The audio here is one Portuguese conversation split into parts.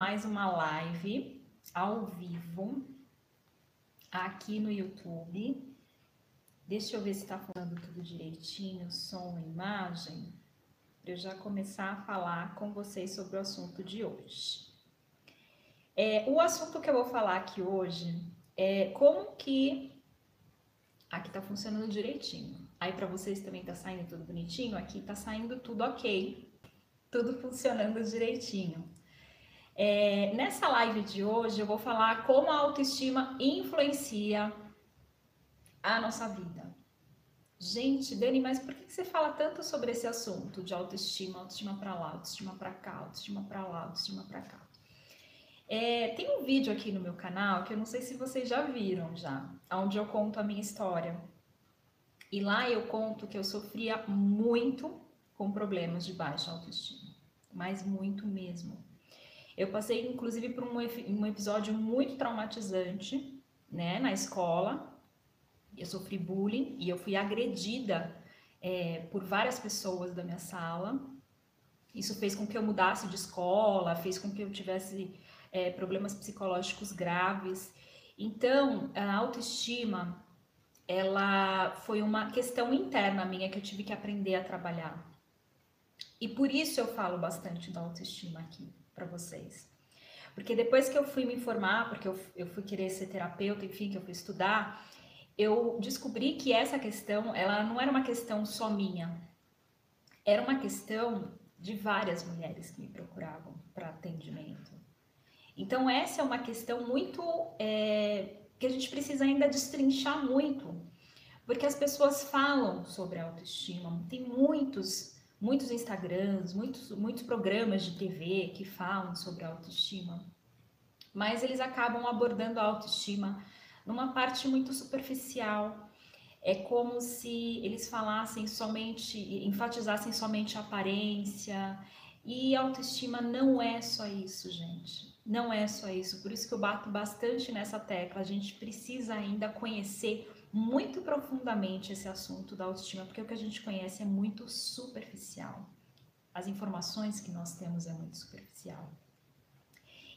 mais uma live ao vivo aqui no YouTube. Deixa eu ver se está falando tudo direitinho, som, imagem, para eu já começar a falar com vocês sobre o assunto de hoje. É, o assunto que eu vou falar aqui hoje é como que aqui está funcionando direitinho. Aí para vocês também está saindo tudo bonitinho, aqui está saindo tudo ok, tudo funcionando direitinho. É, nessa live de hoje eu vou falar como a autoestima influencia a nossa vida. Gente, Dani, mas por que você fala tanto sobre esse assunto de autoestima, autoestima para lá, autoestima para cá, autoestima para lá, autoestima para cá? É, tem um vídeo aqui no meu canal que eu não sei se vocês já viram já, onde eu conto a minha história. E lá eu conto que eu sofria muito com problemas de baixa autoestima, mas muito mesmo. Eu passei, inclusive, por um, um episódio muito traumatizante, né, na escola. Eu sofri bullying e eu fui agredida é, por várias pessoas da minha sala. Isso fez com que eu mudasse de escola, fez com que eu tivesse é, problemas psicológicos graves. Então, a autoestima, ela foi uma questão interna minha que eu tive que aprender a trabalhar. E por isso eu falo bastante da autoestima aqui para vocês. Porque depois que eu fui me informar, porque eu, eu fui querer ser terapeuta, enfim, que eu fui estudar, eu descobri que essa questão, ela não era uma questão só minha. Era uma questão de várias mulheres que me procuravam para atendimento. Então, essa é uma questão muito. É, que a gente precisa ainda destrinchar muito. Porque as pessoas falam sobre autoestima, tem muitos muitos Instagrams, muitos, muitos programas de TV que falam sobre autoestima, mas eles acabam abordando a autoestima numa parte muito superficial. É como se eles falassem somente, enfatizassem somente a aparência. E autoestima não é só isso, gente. Não é só isso. Por isso que eu bato bastante nessa tecla. A gente precisa ainda conhecer muito profundamente esse assunto da autoestima, porque o que a gente conhece é muito superficial. As informações que nós temos é muito superficial.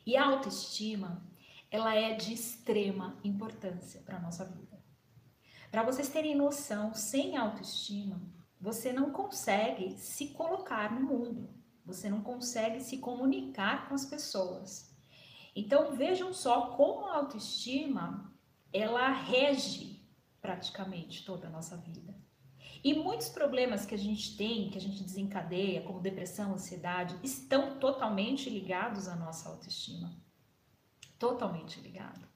E a autoestima, ela é de extrema importância para a nossa vida. Para vocês terem noção, sem autoestima, você não consegue se colocar no mundo, você não consegue se comunicar com as pessoas. Então vejam só como a autoestima ela rege praticamente toda a nossa vida. E muitos problemas que a gente tem, que a gente desencadeia, como depressão, ansiedade, estão totalmente ligados à nossa autoestima. Totalmente ligado.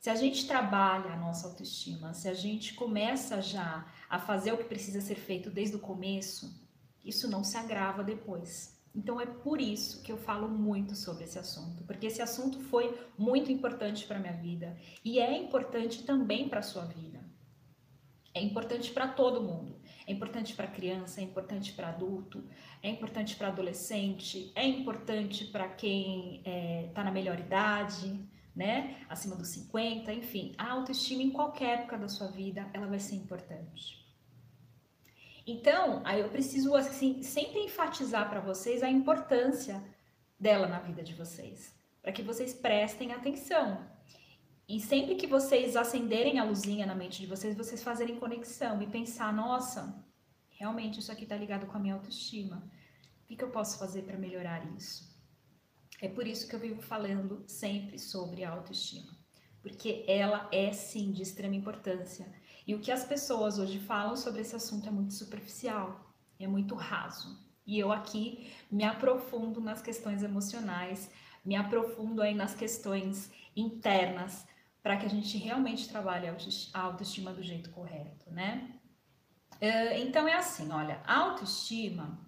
Se a gente trabalha a nossa autoestima, se a gente começa já a fazer o que precisa ser feito desde o começo, isso não se agrava depois. Então é por isso que eu falo muito sobre esse assunto, porque esse assunto foi muito importante para minha vida e é importante também para sua vida. É importante para todo mundo. É importante para criança, é importante para adulto, é importante para adolescente, é importante para quem está é, tá na melhor idade, né? Acima dos 50, enfim. A autoestima em qualquer época da sua vida, ela vai ser importante. Então, aí eu preciso assim sempre enfatizar para vocês a importância dela na vida de vocês, para que vocês prestem atenção. E sempre que vocês acenderem a luzinha na mente de vocês, vocês fazerem conexão e pensar, nossa, realmente isso aqui está ligado com a minha autoestima. O que, que eu posso fazer para melhorar isso? É por isso que eu vivo falando sempre sobre a autoestima, porque ela é sim de extrema importância e o que as pessoas hoje falam sobre esse assunto é muito superficial, é muito raso. E eu aqui me aprofundo nas questões emocionais, me aprofundo aí nas questões internas, para que a gente realmente trabalhe a autoestima do jeito correto, né? Então é assim, olha, a autoestima,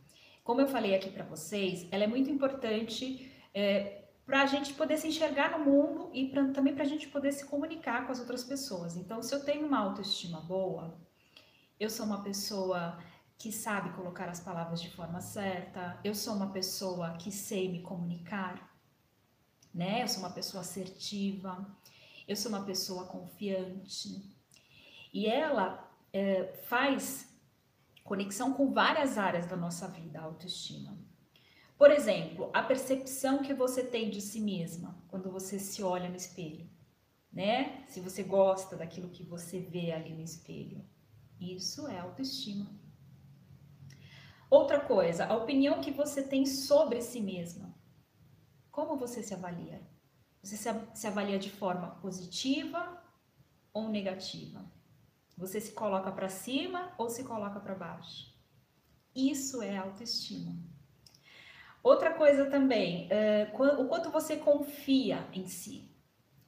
como eu falei aqui para vocês, ela é muito importante é, para a gente poder se enxergar no mundo e pra, também para a gente poder se comunicar com as outras pessoas. Então, se eu tenho uma autoestima boa, eu sou uma pessoa que sabe colocar as palavras de forma certa, eu sou uma pessoa que sei me comunicar, né? Eu sou uma pessoa assertiva, eu sou uma pessoa confiante. E ela é, faz conexão com várias áreas da nossa vida, a autoestima. Por exemplo, a percepção que você tem de si mesma quando você se olha no espelho, né? Se você gosta daquilo que você vê ali no espelho, isso é autoestima. Outra coisa, a opinião que você tem sobre si mesma. Como você se avalia? Você se avalia de forma positiva ou negativa? Você se coloca para cima ou se coloca para baixo? Isso é autoestima. Outra coisa também, uh, o quanto você confia em si.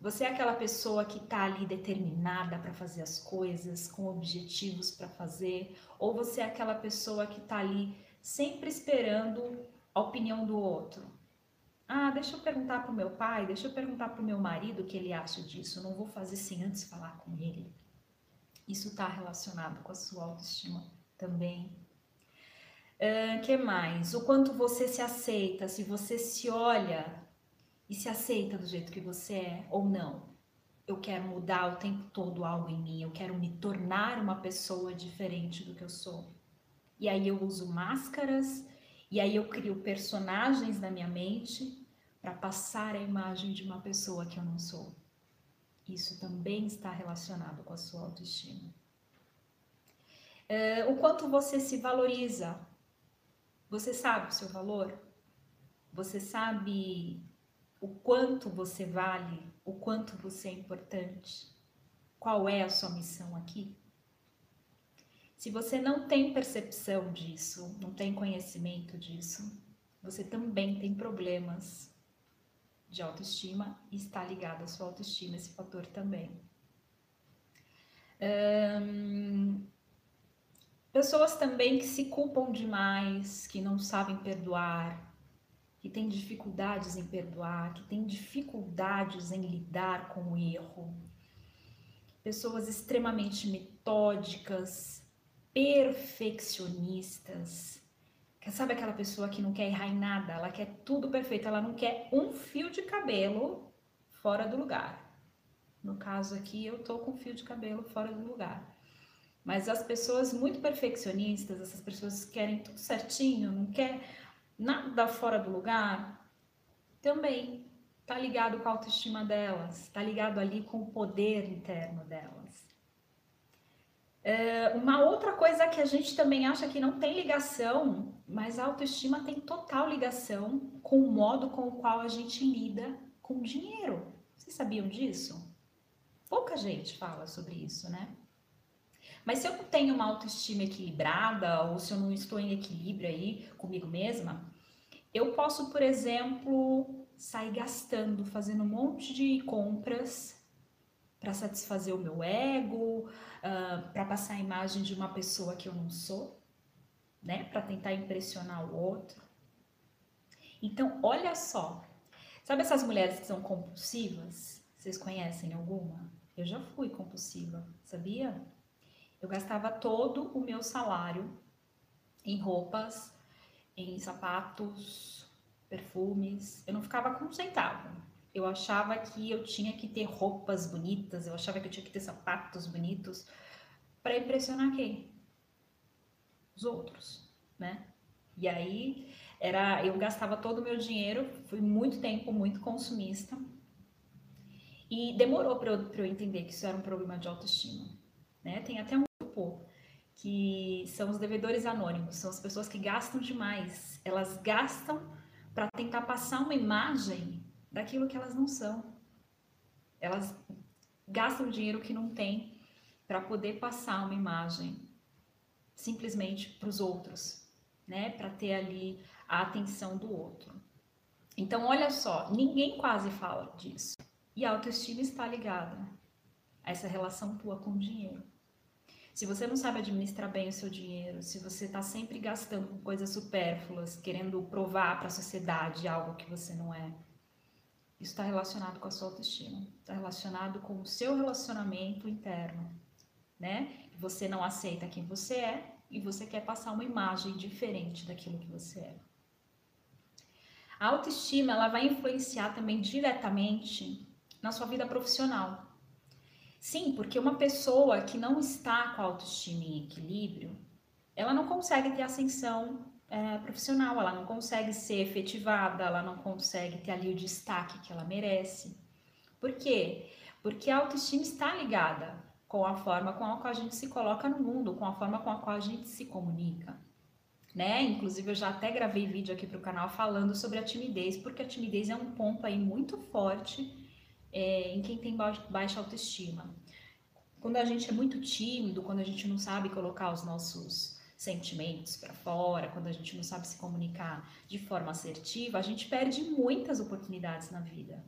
Você é aquela pessoa que está ali determinada para fazer as coisas, com objetivos para fazer, ou você é aquela pessoa que está ali sempre esperando a opinião do outro? Ah, deixa eu perguntar para o meu pai, deixa eu perguntar para o meu marido o que ele acha disso. Não vou fazer sem antes falar com ele. Isso está relacionado com a sua autoestima também. Que mais? O quanto você se aceita, se você se olha e se aceita do jeito que você é ou não. Eu quero mudar o tempo todo algo em mim, eu quero me tornar uma pessoa diferente do que eu sou. E aí eu uso máscaras, e aí eu crio personagens na minha mente para passar a imagem de uma pessoa que eu não sou. Isso também está relacionado com a sua autoestima. Uh, o quanto você se valoriza, você sabe o seu valor? Você sabe o quanto você vale, o quanto você é importante? Qual é a sua missão aqui? Se você não tem percepção disso, não tem conhecimento disso, você também tem problemas de autoestima e está ligado à sua autoestima esse fator também. Pessoas também que se culpam demais, que não sabem perdoar, que têm dificuldades em perdoar, que têm dificuldades em lidar com o erro. Pessoas extremamente metódicas, perfeccionistas. Sabe aquela pessoa que não quer errar em nada? Ela quer tudo perfeito, ela não quer um fio de cabelo fora do lugar. No caso aqui, eu tô com fio de cabelo fora do lugar. Mas as pessoas muito perfeccionistas, essas pessoas que querem tudo certinho, não quer nada fora do lugar, também tá ligado com a autoestima delas, tá ligado ali com o poder interno delas. É, uma outra coisa que a gente também acha que não tem ligação, mas a autoestima tem total ligação com o modo com o qual a gente lida com o dinheiro. Vocês sabiam disso? Pouca gente fala sobre isso, né? Mas se eu não tenho uma autoestima equilibrada, ou se eu não estou em equilíbrio aí comigo mesma, eu posso, por exemplo, sair gastando, fazendo um monte de compras para satisfazer o meu ego, uh, ah, para passar a imagem de uma pessoa que eu não sou, né? Para tentar impressionar o outro. Então, olha só. Sabe essas mulheres que são compulsivas? Vocês conhecem alguma? Eu já fui compulsiva, sabia? Eu gastava todo o meu salário em roupas, em sapatos, perfumes. Eu não ficava com um centavo. Eu achava que eu tinha que ter roupas bonitas, eu achava que eu tinha que ter sapatos bonitos para impressionar quem? Os outros, né? E aí era, eu gastava todo o meu dinheiro, fui muito tempo muito consumista. E demorou para eu, eu entender que isso era um problema de autoestima. Né? Tem até um grupo que são os devedores anônimos, são as pessoas que gastam demais. Elas gastam para tentar passar uma imagem daquilo que elas não são. Elas gastam dinheiro que não tem para poder passar uma imagem simplesmente para os outros, né? Para ter ali a atenção do outro. Então, olha só, ninguém quase fala disso. E a autoestima está ligada essa relação tua com o dinheiro. Se você não sabe administrar bem o seu dinheiro, se você está sempre gastando com coisas supérfluas, querendo provar para a sociedade algo que você não é, isso está relacionado com a sua autoestima, está relacionado com o seu relacionamento interno, né? Você não aceita quem você é e você quer passar uma imagem diferente daquilo que você é. A autoestima ela vai influenciar também diretamente na sua vida profissional. Sim, porque uma pessoa que não está com a autoestima em equilíbrio, ela não consegue ter ascensão é, profissional, ela não consegue ser efetivada, ela não consegue ter ali o destaque que ela merece. Por quê? Porque a autoestima está ligada com a forma com a qual a gente se coloca no mundo, com a forma com a qual a gente se comunica. Né? Inclusive, eu já até gravei vídeo aqui para o canal falando sobre a timidez, porque a timidez é um ponto aí muito forte é, em quem tem baixa autoestima. Quando a gente é muito tímido, quando a gente não sabe colocar os nossos sentimentos para fora, quando a gente não sabe se comunicar de forma assertiva, a gente perde muitas oportunidades na vida.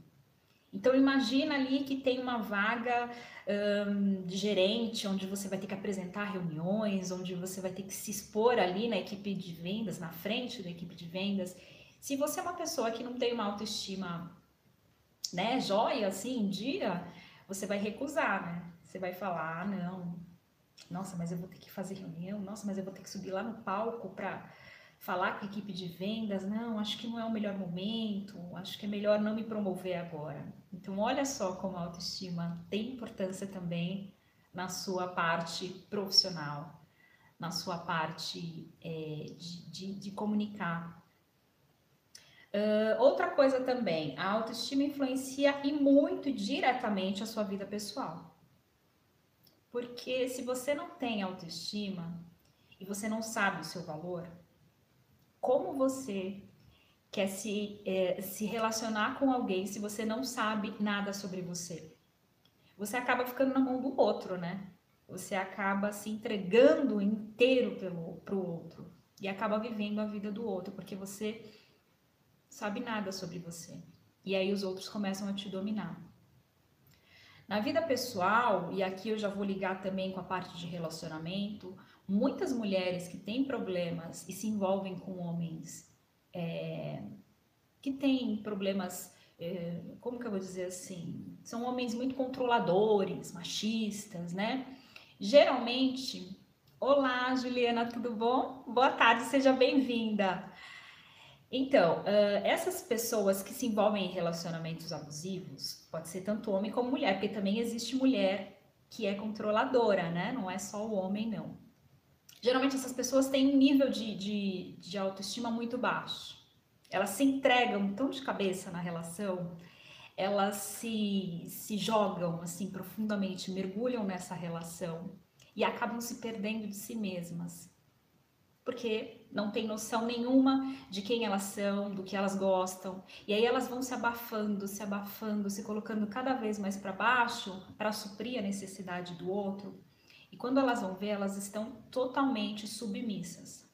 Então imagina ali que tem uma vaga um, de gerente, onde você vai ter que apresentar reuniões, onde você vai ter que se expor ali na equipe de vendas, na frente da equipe de vendas. Se você é uma pessoa que não tem uma autoestima, né, joia, assim, dia, você vai recusar, né? Você vai falar, ah, não, nossa, mas eu vou ter que fazer reunião, nossa, mas eu vou ter que subir lá no palco para falar com a equipe de vendas, não, acho que não é o melhor momento, acho que é melhor não me promover agora. Então, olha só como a autoestima tem importância também na sua parte profissional, na sua parte é, de, de, de, comunicar. Uh, outra coisa também, a autoestima influencia e muito diretamente a sua vida pessoal. Porque se você não tem autoestima e você não sabe o seu valor, como você quer se, é, se relacionar com alguém se você não sabe nada sobre você? Você acaba ficando na mão do outro, né? Você acaba se entregando inteiro pelo pro outro e acaba vivendo a vida do outro, porque você sabe nada sobre você. E aí os outros começam a te dominar. Na vida pessoal, e aqui eu já vou ligar também com a parte de relacionamento, muitas mulheres que têm problemas e se envolvem com homens é, que têm problemas, é, como que eu vou dizer assim? São homens muito controladores, machistas, né? Geralmente, olá Juliana, tudo bom? Boa tarde, seja bem-vinda. Então, uh, essas pessoas que se envolvem em relacionamentos abusivos, pode ser tanto homem como mulher, porque também existe mulher que é controladora, né? Não é só o homem, não. Geralmente essas pessoas têm um nível de, de, de autoestima muito baixo. Elas se entregam tão de cabeça na relação, elas se, se jogam assim profundamente, mergulham nessa relação e acabam se perdendo de si mesmas. Porque não tem noção nenhuma de quem elas são, do que elas gostam. E aí elas vão se abafando, se abafando, se colocando cada vez mais para baixo para suprir a necessidade do outro e quando elas vão ver, elas estão totalmente submissas.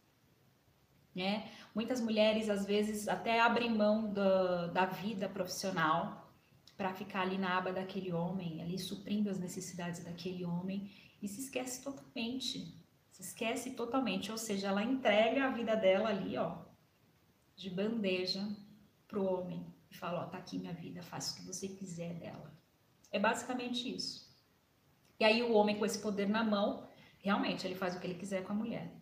Né? Muitas mulheres, às vezes, até abrem mão da, da vida profissional para ficar ali na aba daquele homem, ali suprindo as necessidades daquele homem e se esquece totalmente. Esquece totalmente, ou seja, ela entrega a vida dela ali, ó, de bandeja pro homem e fala, ó, tá aqui minha vida, faça o que você quiser dela. É basicamente isso. E aí o homem com esse poder na mão, realmente ele faz o que ele quiser com a mulher,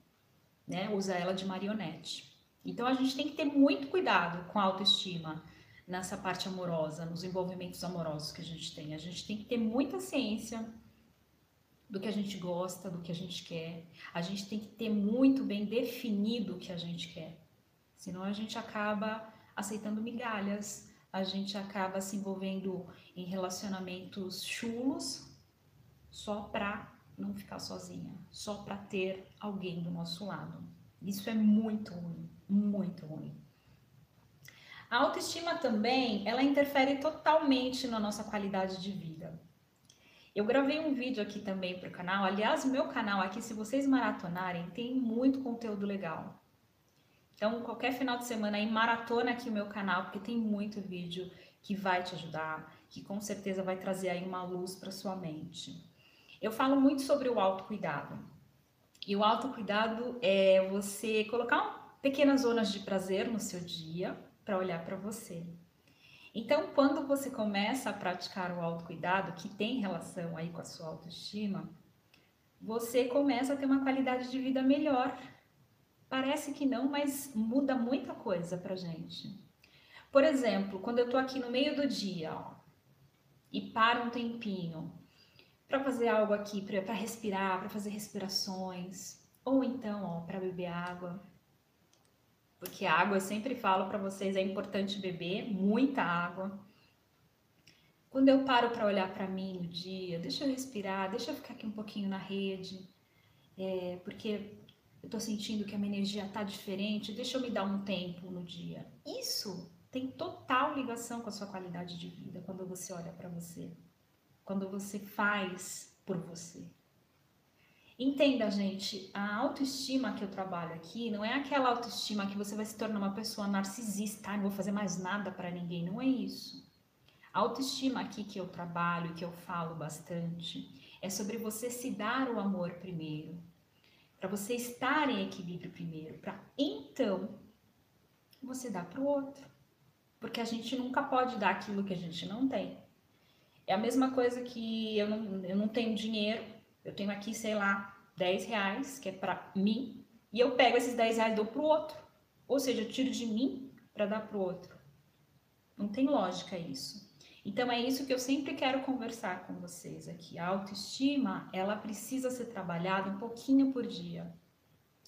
né? Usa ela de marionete. Então a gente tem que ter muito cuidado com a autoestima nessa parte amorosa, nos envolvimentos amorosos que a gente tem. A gente tem que ter muita ciência do que a gente gosta, do que a gente quer. A gente tem que ter muito bem definido o que a gente quer. Senão a gente acaba aceitando migalhas, a gente acaba se envolvendo em relacionamentos chulos só para não ficar sozinha, só para ter alguém do nosso lado. Isso é muito ruim, muito ruim. A autoestima também, ela interfere totalmente na nossa qualidade de vida. Eu gravei um vídeo aqui também para o canal. Aliás, o meu canal aqui, se vocês maratonarem, tem muito conteúdo legal. Então, qualquer final de semana aí, maratona aqui o meu canal, porque tem muito vídeo que vai te ajudar, que com certeza vai trazer aí uma luz para sua mente. Eu falo muito sobre o autocuidado. E o autocuidado é você colocar pequenas zonas de prazer no seu dia para olhar para você. Então, quando você começa a praticar o autocuidado, que tem relação aí com a sua autoestima, você começa a ter uma qualidade de vida melhor. Parece que não, mas muda muita coisa pra gente. Por exemplo, quando eu tô aqui no meio do dia, ó, e paro um tempinho para fazer algo aqui, para respirar, para fazer respirações, ou então, ó, para beber água. Porque água eu sempre falo para vocês é importante beber muita água. Quando eu paro para olhar para mim no dia, deixa eu respirar, deixa eu ficar aqui um pouquinho na rede, é, porque eu tô sentindo que a minha energia tá diferente, deixa eu me dar um tempo no dia. Isso tem total ligação com a sua qualidade de vida quando você olha para você, quando você faz por você. Entenda, gente, a autoestima que eu trabalho aqui não é aquela autoestima que você vai se tornar uma pessoa narcisista, não vou fazer mais nada para ninguém, não é isso. A autoestima aqui que eu trabalho, que eu falo bastante, é sobre você se dar o amor primeiro, para você estar em equilíbrio primeiro, para então você dar para o outro. Porque a gente nunca pode dar aquilo que a gente não tem. É a mesma coisa que eu não, eu não tenho dinheiro, eu tenho aqui, sei lá, 10 reais, que é para mim, e eu pego esses 10 reais e dou pro outro. Ou seja, eu tiro de mim para dar pro outro. Não tem lógica isso. Então é isso que eu sempre quero conversar com vocês aqui. A autoestima, ela precisa ser trabalhada um pouquinho por dia.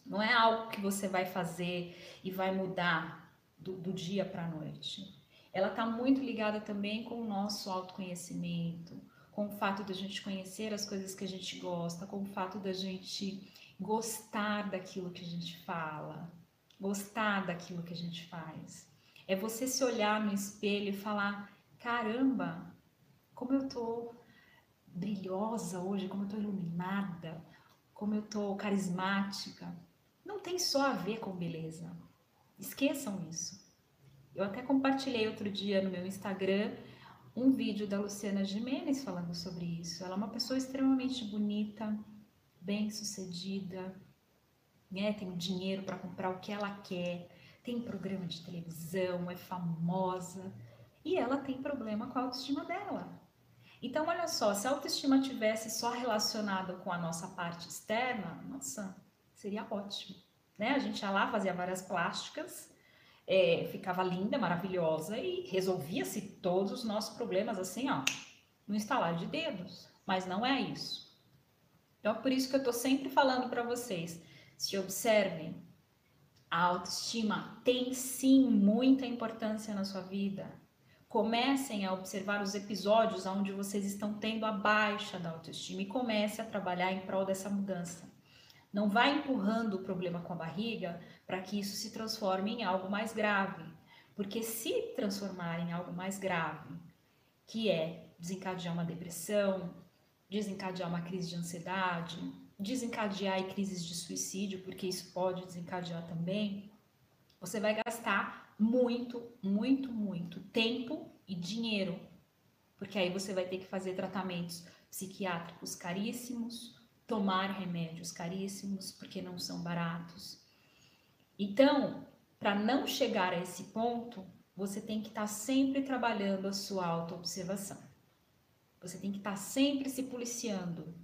Não é algo que você vai fazer e vai mudar do, do dia para a noite. Ela está muito ligada também com o nosso autoconhecimento, com o fato da gente conhecer as coisas que a gente gosta, com o fato da gente gostar daquilo que a gente fala, gostar daquilo que a gente faz. É você se olhar no espelho e falar: caramba, como eu tô brilhosa hoje, como eu tô iluminada, como eu tô carismática. Não tem só a ver com beleza. Esqueçam isso. Eu até compartilhei outro dia no meu Instagram um vídeo da Luciana Jimenez falando sobre isso. Ela é uma pessoa extremamente bonita, bem sucedida, né? tem dinheiro para comprar o que ela quer, tem programa de televisão, é famosa e ela tem problema com a autoestima dela. Então, olha só, se a autoestima tivesse só relacionada com a nossa parte externa, nossa, seria ótimo. Né? A gente ia lá, fazia várias plásticas, é, ficava linda, maravilhosa e resolvia-se todos os nossos problemas assim, ó, no instalar de dedos. Mas não é isso. Então, por isso que eu tô sempre falando para vocês, se observem, a autoestima tem sim muita importância na sua vida. Comecem a observar os episódios onde vocês estão tendo a baixa da autoestima e comece a trabalhar em prol dessa mudança. Não vá empurrando o problema com a barriga para que isso se transforme em algo mais grave. Porque se transformar em algo mais grave, que é desencadear uma depressão, desencadear uma crise de ansiedade, desencadear crises de suicídio, porque isso pode desencadear também, você vai gastar muito, muito, muito tempo e dinheiro, porque aí você vai ter que fazer tratamentos psiquiátricos caríssimos, tomar remédios caríssimos, porque não são baratos. Então, para não chegar a esse ponto, você tem que estar tá sempre trabalhando a sua autoobservação. Você tem que estar tá sempre se policiando,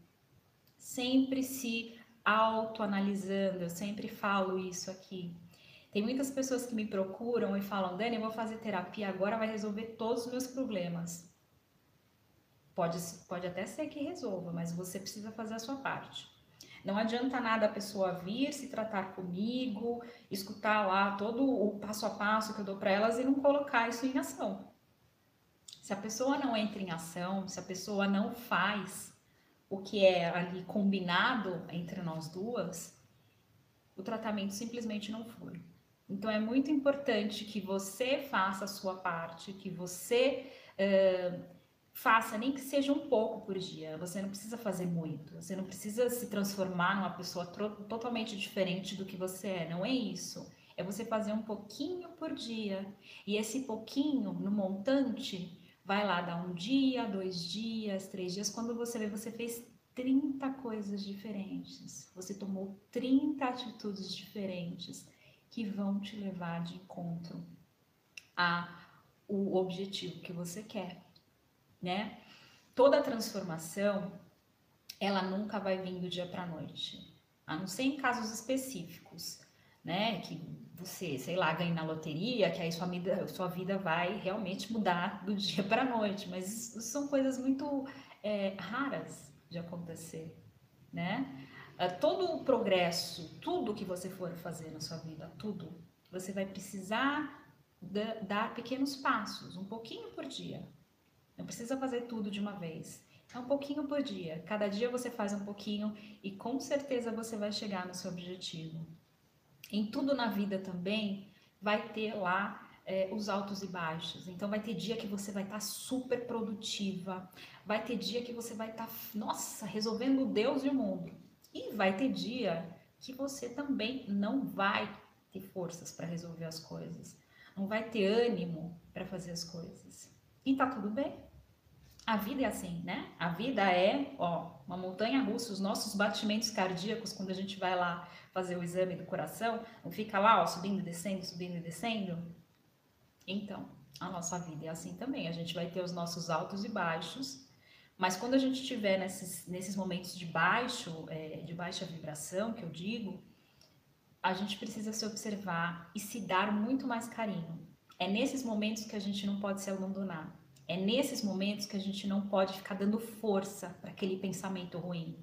sempre se autoanalisando. Eu sempre falo isso aqui. Tem muitas pessoas que me procuram e falam: Dani, eu vou fazer terapia agora, vai resolver todos os meus problemas. Pode, pode até ser que resolva, mas você precisa fazer a sua parte. Não adianta nada a pessoa vir se tratar comigo, escutar lá todo o passo a passo que eu dou para elas e não colocar isso em ação. Se a pessoa não entra em ação, se a pessoa não faz o que é ali combinado entre nós duas, o tratamento simplesmente não foi. Então é muito importante que você faça a sua parte, que você uh, faça nem que seja um pouco por dia. Você não precisa fazer muito. Você não precisa se transformar numa pessoa totalmente diferente do que você é. Não é isso. É você fazer um pouquinho por dia. E esse pouquinho no montante vai lá dar um dia, dois dias, três dias. Quando você vê, você fez 30 coisas diferentes. Você tomou 30 atitudes diferentes que vão te levar de encontro a o objetivo que você quer né? Toda transformação, ela nunca vai vir do dia para noite, a não ser em casos específicos, né? Que você, sei lá, ganha na loteria, que aí sua vida, sua vida vai realmente mudar do dia para noite, mas isso são coisas muito é, raras de acontecer, né? Ah, todo o progresso, tudo que você for fazer na sua vida, tudo, você vai precisar dar pequenos passos, um pouquinho por dia. Não precisa fazer tudo de uma vez. É um pouquinho por dia. Cada dia você faz um pouquinho e com certeza você vai chegar no seu objetivo. Em tudo na vida também vai ter lá é, os altos e baixos. Então vai ter dia que você vai estar tá super produtiva, vai ter dia que você vai estar, tá, nossa, resolvendo Deus e o mundo. E vai ter dia que você também não vai ter forças para resolver as coisas, não vai ter ânimo para fazer as coisas. E tá tudo bem. A vida é assim, né? A vida é, ó, uma montanha russa. Os nossos batimentos cardíacos, quando a gente vai lá fazer o exame do coração, não fica lá, ó, subindo e descendo, subindo e descendo. Então, a nossa vida é assim também. A gente vai ter os nossos altos e baixos, mas quando a gente estiver nesses, nesses momentos de baixo, é, de baixa vibração, que eu digo, a gente precisa se observar e se dar muito mais carinho. É nesses momentos que a gente não pode se abandonar. É nesses momentos que a gente não pode ficar dando força para aquele pensamento ruim.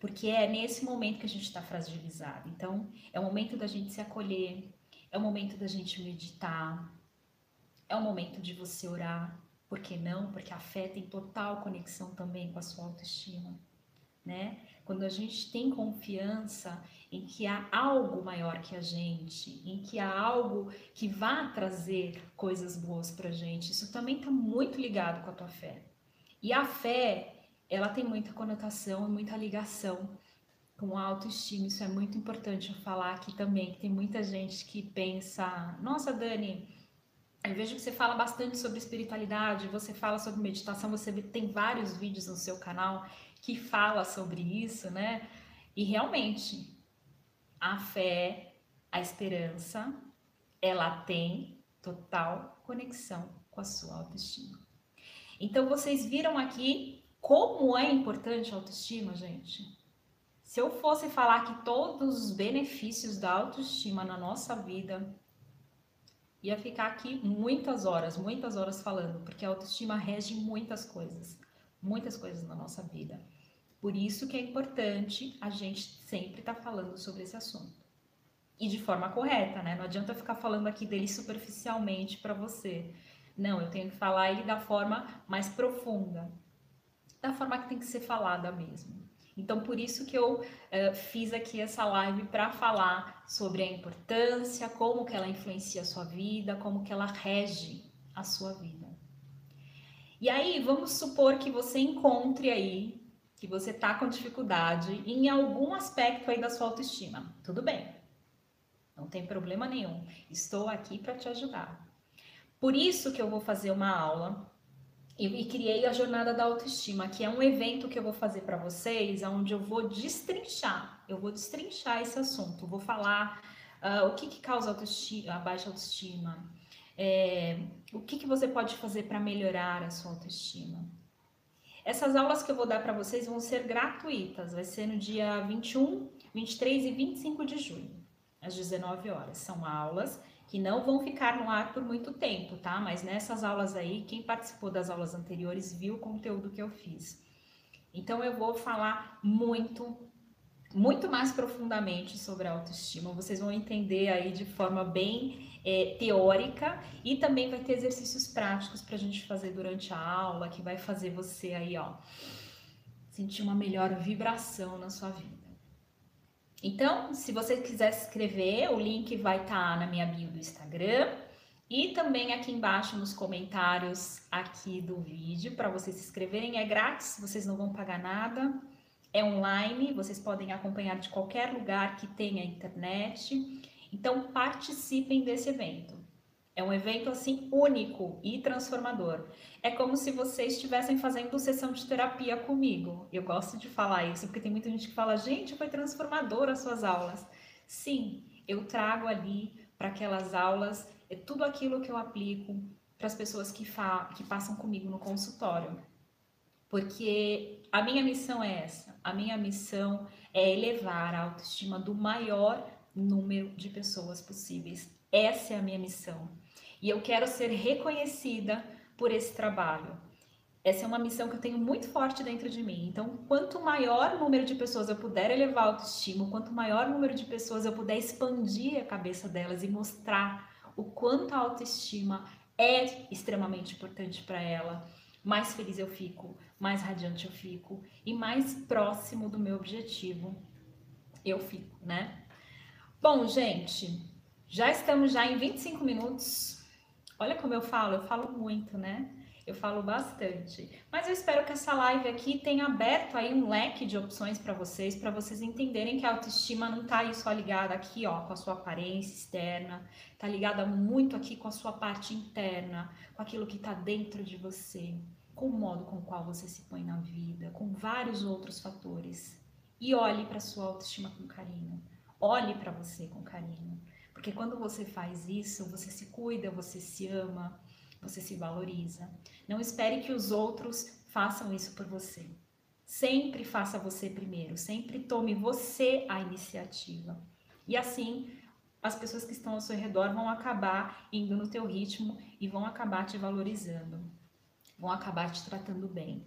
Porque é nesse momento que a gente está fragilizado. Então, é o momento da gente se acolher, é o momento da gente meditar, é o momento de você orar. Por que não? Porque a fé tem total conexão também com a sua autoestima, né? Quando a gente tem confiança em que há algo maior que a gente, em que há algo que vá trazer coisas boas para gente, isso também está muito ligado com a tua fé. E a fé, ela tem muita conotação e muita ligação com a autoestima. Isso é muito importante eu falar aqui também, que tem muita gente que pensa, nossa, Dani, eu vejo que você fala bastante sobre espiritualidade, você fala sobre meditação, você tem vários vídeos no seu canal que fala sobre isso, né? E realmente, a fé, a esperança, ela tem total conexão com a sua autoestima. Então, vocês viram aqui como é importante a autoestima, gente? Se eu fosse falar que todos os benefícios da autoestima na nossa vida, ia ficar aqui muitas horas, muitas horas falando, porque a autoestima rege muitas coisas, muitas coisas na nossa vida. Por isso que é importante a gente sempre estar tá falando sobre esse assunto. E de forma correta, né? Não adianta ficar falando aqui dele superficialmente para você. Não, eu tenho que falar ele da forma mais profunda, da forma que tem que ser falada mesmo. Então, por isso que eu uh, fiz aqui essa live para falar sobre a importância, como que ela influencia a sua vida, como que ela rege a sua vida. E aí, vamos supor que você encontre aí que você está com dificuldade em algum aspecto aí da sua autoestima. Tudo bem, não tem problema nenhum. Estou aqui para te ajudar. Por isso que eu vou fazer uma aula e, e criei a Jornada da Autoestima, que é um evento que eu vou fazer para vocês, onde eu vou destrinchar, eu vou destrinchar esse assunto, vou falar uh, o que, que causa autoestima, a baixa autoestima, é, o que, que você pode fazer para melhorar a sua autoestima. Essas aulas que eu vou dar para vocês vão ser gratuitas, vai ser no dia 21, 23 e 25 de junho, às 19 horas. São aulas que não vão ficar no ar por muito tempo, tá? Mas nessas aulas aí, quem participou das aulas anteriores viu o conteúdo que eu fiz. Então eu vou falar muito, muito mais profundamente sobre a autoestima. Vocês vão entender aí de forma bem é, teórica e também vai ter exercícios práticos para a gente fazer durante a aula, que vai fazer você aí, ó, sentir uma melhor vibração na sua vida. Então, se você quiser se inscrever, o link vai estar tá na minha bio do Instagram e também aqui embaixo nos comentários aqui do vídeo para vocês se inscreverem. É grátis, vocês não vão pagar nada. É online, vocês podem acompanhar de qualquer lugar que tenha internet. Então participem desse evento. É um evento assim único e transformador. É como se vocês estivessem fazendo sessão de terapia comigo. Eu gosto de falar isso porque tem muita gente que fala: "Gente, foi transformador as suas aulas". Sim, eu trago ali para aquelas aulas é tudo aquilo que eu aplico para as pessoas que, que passam comigo no consultório. Porque a minha missão é essa. A minha missão é elevar a autoestima do maior número de pessoas possíveis. Essa é a minha missão. E eu quero ser reconhecida por esse trabalho. essa é uma missão que eu tenho muito forte dentro de mim. Então, quanto maior número de pessoas eu puder elevar a autoestima, quanto maior número de pessoas eu puder expandir a cabeça delas e mostrar o quanto a autoestima é extremamente importante para ela, mais feliz eu fico, mais radiante eu fico e mais próximo do meu objetivo eu fico, né? Bom, gente, já estamos já em 25 minutos. Olha como eu falo, eu falo muito, né? Eu falo bastante. Mas eu espero que essa live aqui tenha aberto aí um leque de opções para vocês, para vocês entenderem que a autoestima não está aí só ligada aqui, ó, com a sua aparência externa, está ligada muito aqui com a sua parte interna, com aquilo que está dentro de você, com o modo com o qual você se põe na vida, com vários outros fatores. E olhe para sua autoestima com carinho. Olhe para você com carinho. Porque quando você faz isso, você se cuida, você se ama, você se valoriza. Não espere que os outros façam isso por você. Sempre faça você primeiro, sempre tome você a iniciativa. E assim, as pessoas que estão ao seu redor vão acabar indo no teu ritmo e vão acabar te valorizando, vão acabar te tratando bem.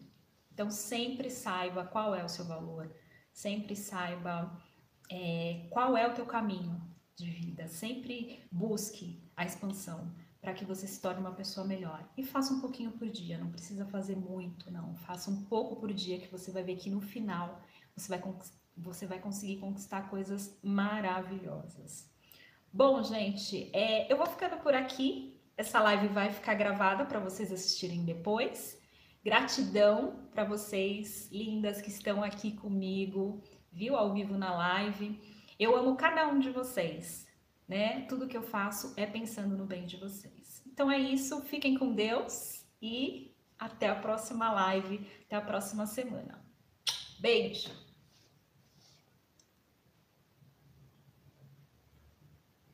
Então, sempre saiba qual é o seu valor, sempre saiba é, qual é o teu caminho de vida, sempre busque a expansão para que você se torne uma pessoa melhor. E faça um pouquinho por dia, não precisa fazer muito, não. Faça um pouco por dia que você vai ver que no final você vai, você vai conseguir conquistar coisas maravilhosas. Bom, gente, é, eu vou ficando por aqui. Essa live vai ficar gravada para vocês assistirem depois. Gratidão para vocês, lindas, que estão aqui comigo, viu, ao vivo na live. Eu amo cada um de vocês, né? Tudo que eu faço é pensando no bem de vocês. Então é isso, fiquem com Deus e até a próxima live, até a próxima semana. Beijo!